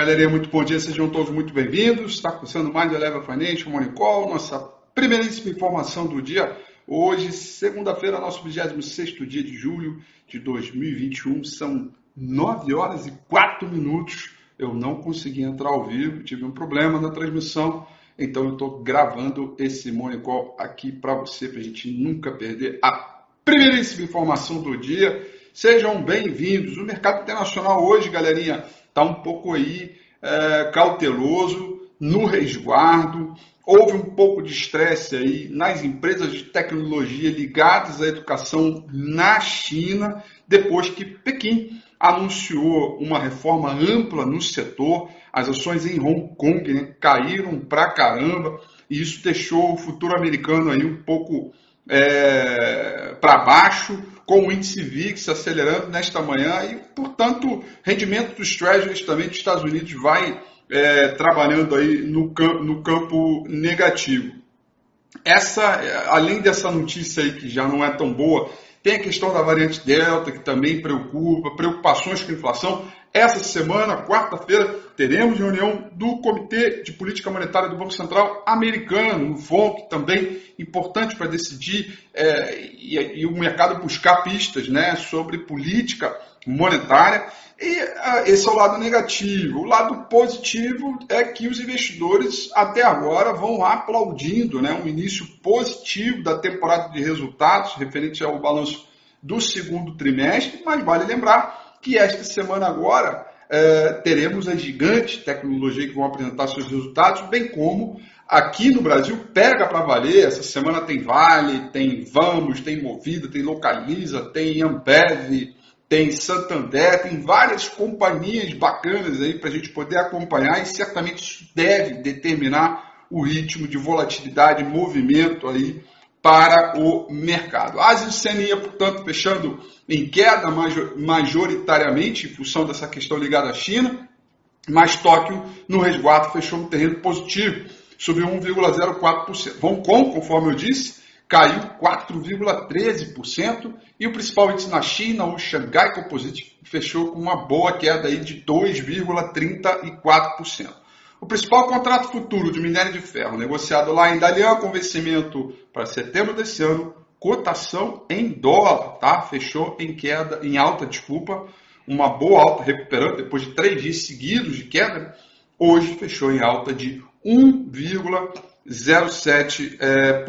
Galerinha, muito bom dia, sejam todos muito bem-vindos. Está começando mais o Eleva Financial Morning Call, nossa primeiríssima informação do dia. Hoje, segunda-feira, nosso 26 dia de julho de 2021, são 9 horas e 4 minutos. Eu não consegui entrar ao vivo, tive um problema na transmissão, então eu estou gravando esse Morning Call aqui para você, para a gente nunca perder a primeiríssima informação do dia. Sejam bem-vindos. O mercado internacional hoje, galerinha está um pouco aí é, cauteloso, no resguardo. Houve um pouco de estresse aí nas empresas de tecnologia ligadas à educação na China, depois que Pequim anunciou uma reforma ampla no setor. As ações em Hong Kong né, caíram pra caramba e isso deixou o futuro americano aí um pouco é, para baixo com o índice VIX acelerando nesta manhã e, portanto, rendimento dos treasuries também dos Estados Unidos vai é, trabalhando aí no, no campo negativo. Essa, além dessa notícia aí que já não é tão boa, tem a questão da variante Delta, que também preocupa, preocupações com a inflação. Essa semana, quarta-feira, teremos reunião do Comitê de Política Monetária do Banco Central americano, o FONC, também importante para decidir é, e, e, o mercado buscar pistas né, sobre política monetária. E uh, esse é o lado negativo. O lado positivo é que os investidores até agora vão aplaudindo né, um início positivo da temporada de resultados referente ao balanço do segundo trimestre, mas vale lembrar que esta semana agora é, teremos as gigantes tecnologia que vão apresentar seus resultados, bem como aqui no Brasil pega para valer. Essa semana tem Vale, tem Vamos, tem Movida, tem Localiza, tem Ambev, tem Santander, tem várias companhias bacanas aí para a gente poder acompanhar e certamente isso deve determinar o ritmo de volatilidade, movimento aí para o mercado. A Ásia portanto, fechando em queda majoritariamente em função dessa questão ligada à China, mas Tóquio, no resguardo, fechou um terreno positivo, subiu 1,04%. Hong Kong, conforme eu disse, caiu 4,13% e o principal índice na China, o Shanghai Composite, fechou com uma boa queda aí de 2,34%. O principal contrato futuro de minério de ferro negociado lá em Dalian com vencimento para setembro desse ano, cotação em dólar, tá? Fechou em queda, em alta, desculpa, uma boa alta recuperando depois de três dias seguidos de queda. Hoje fechou em alta de 1,07%. É,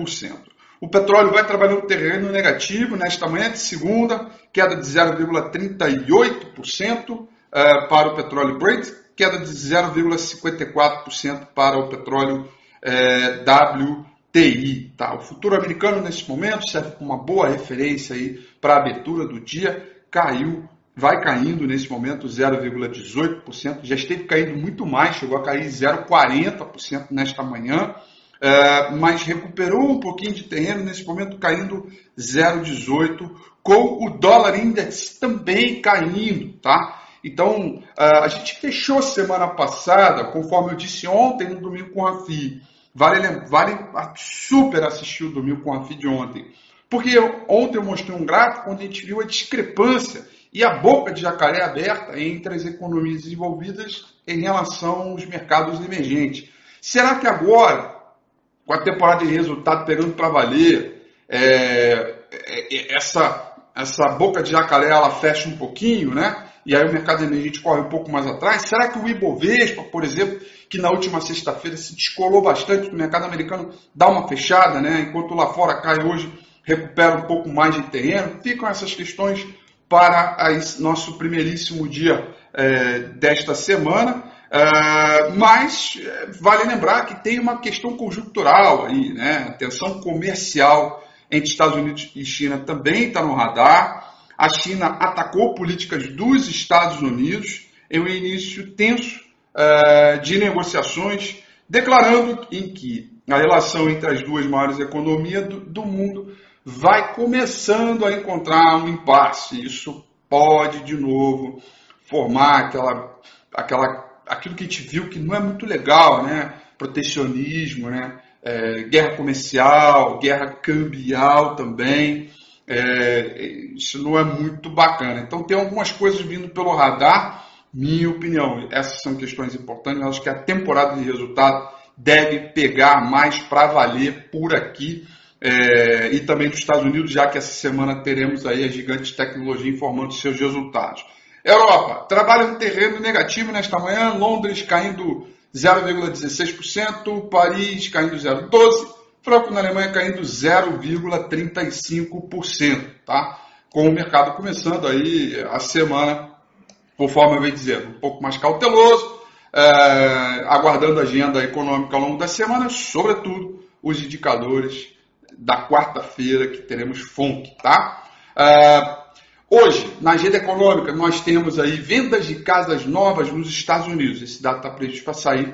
o petróleo vai trabalhando terreno negativo nesta manhã de segunda, queda de 0,38% é, para o petróleo Brent, queda de 0,54% para o petróleo é, WTI. Tá? O futuro americano, nesse momento, serve como uma boa referência para a abertura do dia, caiu, vai caindo nesse momento 0,18%, já esteve caindo muito mais, chegou a cair 0,40% nesta manhã, é, mas recuperou um pouquinho de terreno nesse momento, caindo 0,18%, com o dólar index também caindo, tá? Então, a gente fechou semana passada, conforme eu disse ontem, no Domingo com a FI. Vale, vale super assistir o Domingo com a FI de ontem. Porque eu, ontem eu mostrei um gráfico onde a gente viu a discrepância e a boca de jacaré aberta entre as economias desenvolvidas em relação aos mercados emergentes. Será que agora, com a temporada de resultado pegando para valer, é, é, é, essa, essa boca de jacaré ela fecha um pouquinho, né? E aí o mercado emergente corre um pouco mais atrás? Será que o Ibovespa, por exemplo, que na última sexta-feira se descolou bastante, o mercado americano dá uma fechada, né? enquanto lá fora cai hoje, recupera um pouco mais de terreno? Ficam essas questões para nosso primeiríssimo dia é, desta semana. É, mas é, vale lembrar que tem uma questão conjuntural aí, né? A tensão comercial entre Estados Unidos e China também está no radar a China atacou políticas dos Estados Unidos em um início tenso uh, de negociações, declarando em que a relação entre as duas maiores economias do, do mundo vai começando a encontrar um impasse. Isso pode, de novo, formar aquela, aquela, aquilo que a gente viu que não é muito legal, né? Protecionismo, né? É, guerra comercial, guerra cambial também é, isso não é muito bacana. Então tem algumas coisas vindo pelo radar Minha opinião, essas são questões importantes. Eu acho que a temporada de resultado deve pegar mais para valer por aqui. É, e também dos Estados Unidos, já que essa semana teremos aí a gigante tecnologia informando seus resultados. Europa, trabalha no terreno negativo nesta manhã, Londres caindo 0,16%, Paris caindo 0,12%, Franco na Alemanha caindo 0,35%, tá? Com o mercado começando aí a semana, conforme eu venho dizendo, um pouco mais cauteloso, é, aguardando a agenda econômica ao longo da semana, sobretudo os indicadores da quarta-feira que teremos FONC, tá? É, hoje, na agenda econômica, nós temos aí vendas de casas novas nos Estados Unidos. Esse dado está previsto para sair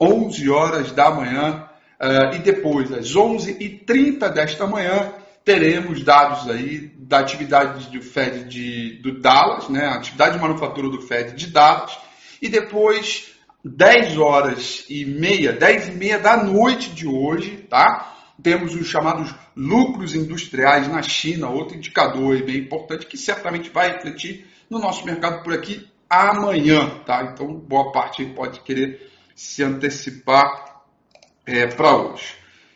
11 horas da manhã uh, e depois, às 11h30 desta manhã, teremos dados aí da atividade do Fed de, do Dallas, né, a atividade de manufatura do Fed de Dallas, e depois 10 horas e meia, 10 e meia da noite de hoje, tá? Temos os chamados lucros industriais na China, outro indicador bem importante que certamente vai refletir no nosso mercado por aqui amanhã, tá? Então, boa parte pode querer se antecipar é, para hoje.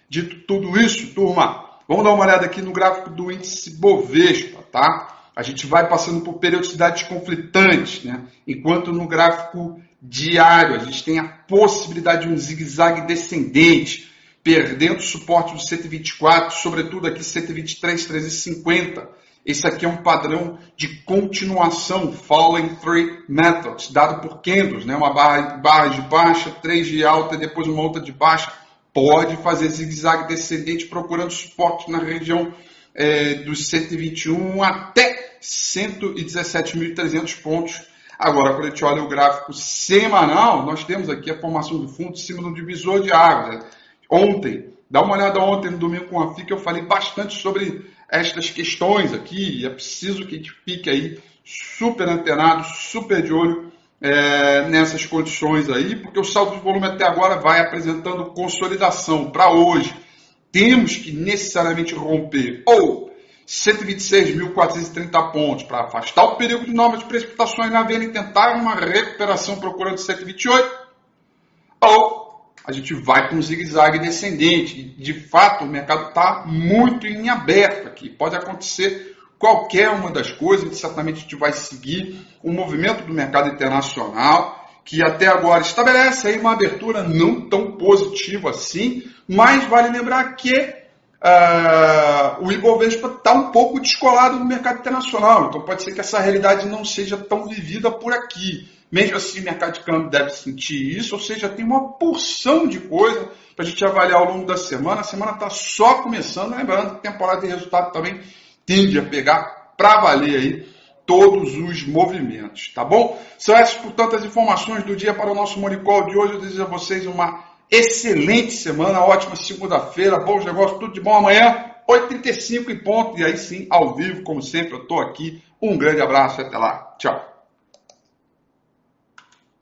Dito tudo isso, turma, vamos dar uma olhada aqui no gráfico do índice Bovespa, tá? A gente vai passando por periodicidades conflitantes, né? Enquanto no gráfico diário a gente tem a possibilidade de um zigue-zague descendente, perdendo o suporte do 124, sobretudo aqui 123, 350. Esse aqui é um padrão de continuação, Falling Three Methods, dado por candles, né? uma barra, barra de baixa, três de alta e depois uma outra de baixa. Pode fazer zigue-zague descendente procurando suporte na região é, dos 121 até 117.300 pontos. Agora, quando a gente olha o gráfico semanal, nós temos aqui a formação do fundo em cima do divisor de águas. Né? Ontem, dá uma olhada ontem no domingo com a FIC, eu falei bastante sobre estas questões aqui, é preciso que a gente fique aí super antenado, super de olho é, nessas condições aí, porque o saldo de volume até agora vai apresentando consolidação para hoje. Temos que necessariamente romper ou 126.430 pontos para afastar o perigo de novas precipitações na venda e tentar uma recuperação procurando 128, ou a gente vai com um zigue-zague descendente. De fato, o mercado está muito em aberto aqui. Pode acontecer qualquer uma das coisas, certamente a gente vai seguir o movimento do mercado internacional, que até agora estabelece aí uma abertura não tão positiva assim, mas vale lembrar que uh, o Ibovespa está um pouco descolado do mercado internacional, então pode ser que essa realidade não seja tão vivida por aqui. Mesmo assim, o mercado de câmbio deve sentir isso, ou seja, tem uma porção de coisa para a gente avaliar ao longo da semana. A semana está só começando, lembrando que a temporada de resultado também tende a pegar para valer aí todos os movimentos, tá bom? São essas, portanto, as informações do dia para o nosso Monicol de hoje. Eu desejo a vocês uma excelente semana, ótima segunda-feira, bons negócios, tudo de bom amanhã, 8h35 em ponto, e aí sim, ao vivo, como sempre, eu estou aqui. Um grande abraço e até lá. Tchau.